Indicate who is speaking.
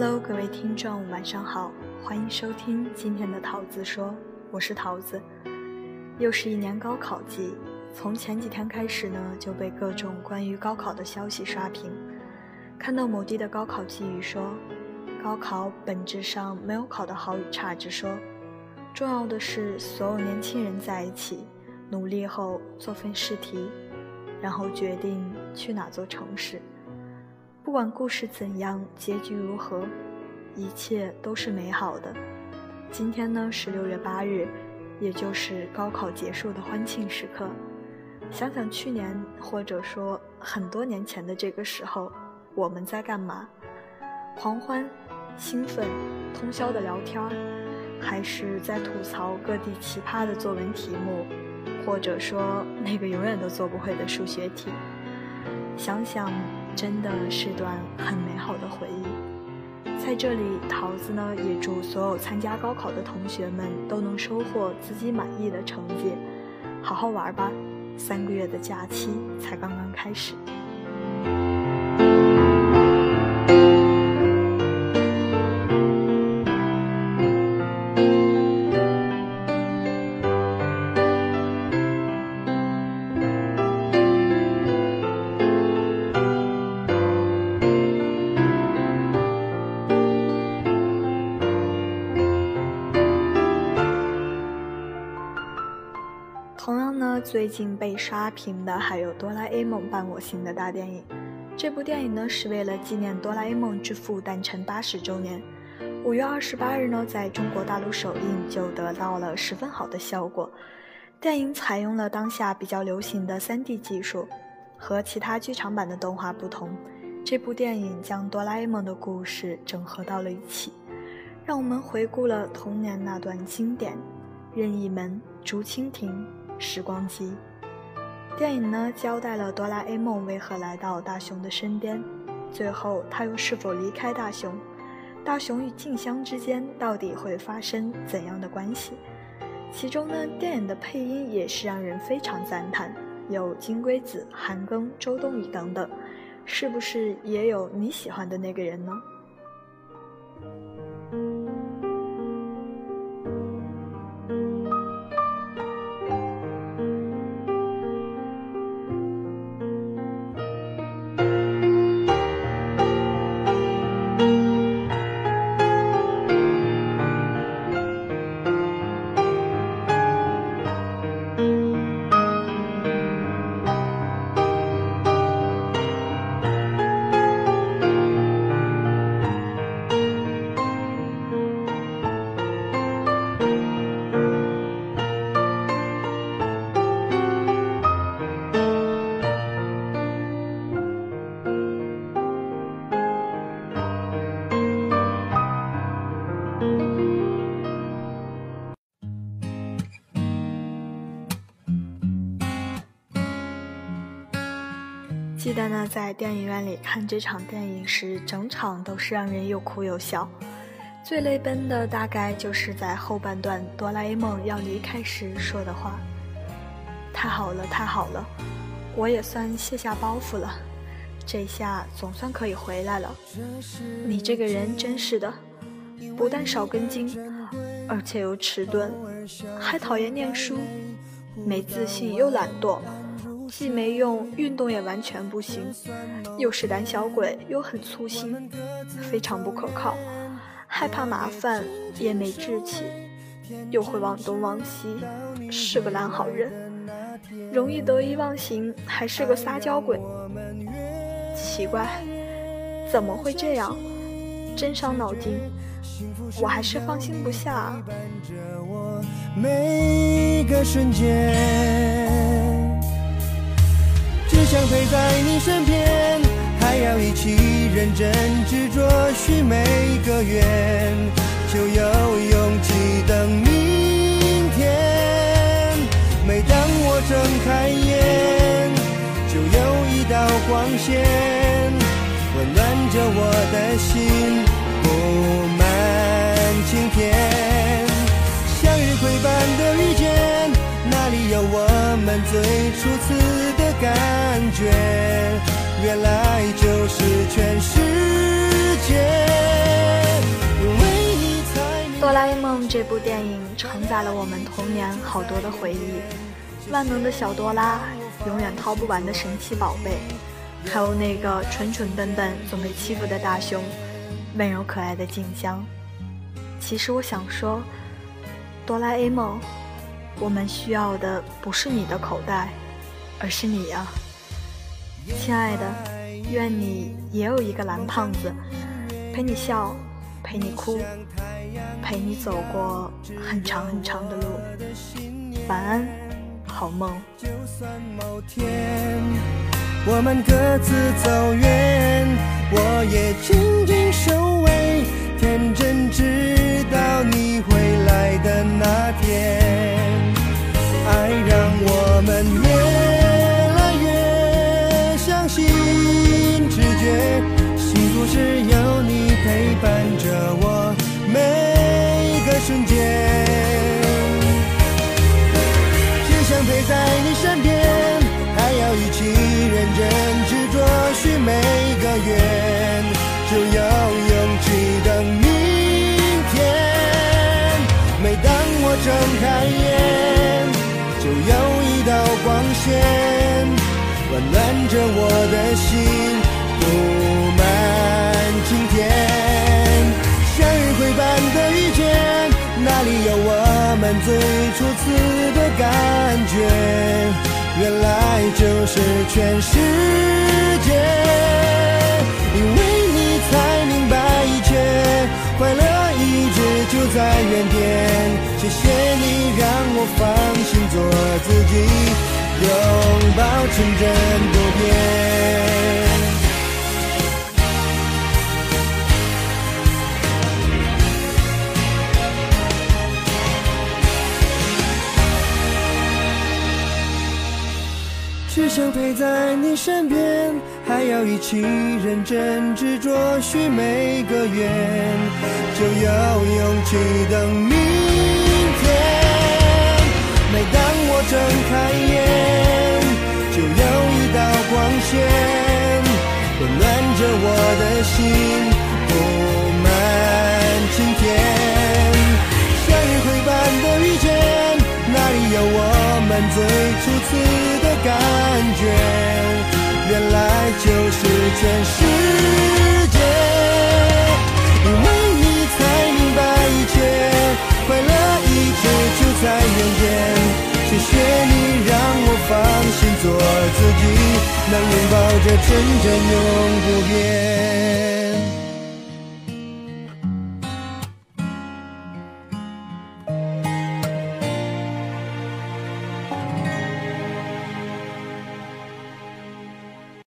Speaker 1: Hello，各位听众，晚上好，欢迎收听今天的桃子说，我是桃子。又是一年高考季，从前几天开始呢，就被各种关于高考的消息刷屏。看到某地的高考寄语说，高考本质上没有考的好与差之说，重要的是所有年轻人在一起努力后做份试题，然后决定去哪座城市。不管故事怎样，结局如何，一切都是美好的。今天呢是六月八日，也就是高考结束的欢庆时刻。想想去年，或者说很多年前的这个时候，我们在干嘛？狂欢、兴奋、通宵的聊天，还是在吐槽各地奇葩的作文题目，或者说那个永远都做不会的数学题？想想。真的是段很美好的回忆，在这里，桃子呢也祝所有参加高考的同学们都能收获自己满意的成绩，好好玩吧，三个月的假期才刚刚开始。最近被刷屏的还有《哆啦 A 梦伴我行》的大电影。这部电影呢是为了纪念哆啦 A 梦之父诞辰八十周年。五月二十八日呢，在中国大陆首映就得到了十分好的效果。电影采用了当下比较流行的 3D 技术，和其他剧场版的动画不同，这部电影将哆啦 A 梦的故事整合到了一起，让我们回顾了童年那段经典：任意门、竹蜻蜓。时光机，电影呢交代了哆啦 A 梦为何来到大雄的身边，最后他又是否离开大雄，大雄与静香之间到底会发生怎样的关系？其中呢，电影的配音也是让人非常赞叹，有金龟子、韩庚、周冬雨等等，是不是也有你喜欢的那个人呢？记得呢，在电影院里看这场电影时，整场都是让人又哭又笑。最泪奔的大概就是在后半段，哆啦 A 梦要离开时说的话：“太好了，太好了，我也算卸下包袱了，这下总算可以回来了。你这个人真是的，不但少根筋，而且又迟钝，还讨厌念书，没自信又懒惰。”既没用，运动也完全不行，又是胆小鬼，又很粗心，非常不可靠，害怕麻烦，也没志气，又会忘东忘西，是个烂好人，容易得意忘形，还是个撒娇鬼。奇怪，怎么会这样？真伤脑筋，我还是放心不下。每个瞬间。想陪在你身边，还要一起认真执着许每个愿，就有勇气等明天。每当我睁开眼，就有一道光线，温暖着我的心，布满晴天。向日葵般的遇见，哪里有我们最初次？原来就是全世界。哆啦 A 梦这部电影承载了我们童年好多的回忆，万能的小多啦，永远掏不完的神奇宝贝，还有那个蠢蠢笨笨总被欺负的大雄，温柔可爱的静香。其实我想说，哆啦 A 梦，我们需要的不是你的口袋，而是你呀，亲爱的，愿你也有一个蓝胖子，陪你笑，陪你哭。陪你走过很长很长的路，晚安，好梦。
Speaker 2: 就算某天我们各自走远，我也静静守卫，天真直到你远，就要勇气等明天。每当我睁开眼，就有一道光线，温暖着我的心，布满晴天。向日葵般的遇见。哪里有我们最初次的感觉？原来就是全世界。原点。谢谢你让我放心做自己，拥抱纯真不变。只想陪在你身边，还要一起认真执着许每个愿，就有勇气等明天。每当我睁开眼，最初次的？感觉，原来就是全世界。因为你才明白一切，快乐一直就在眼前。谢谢你让我放心做自己，能拥抱着纯真永不变。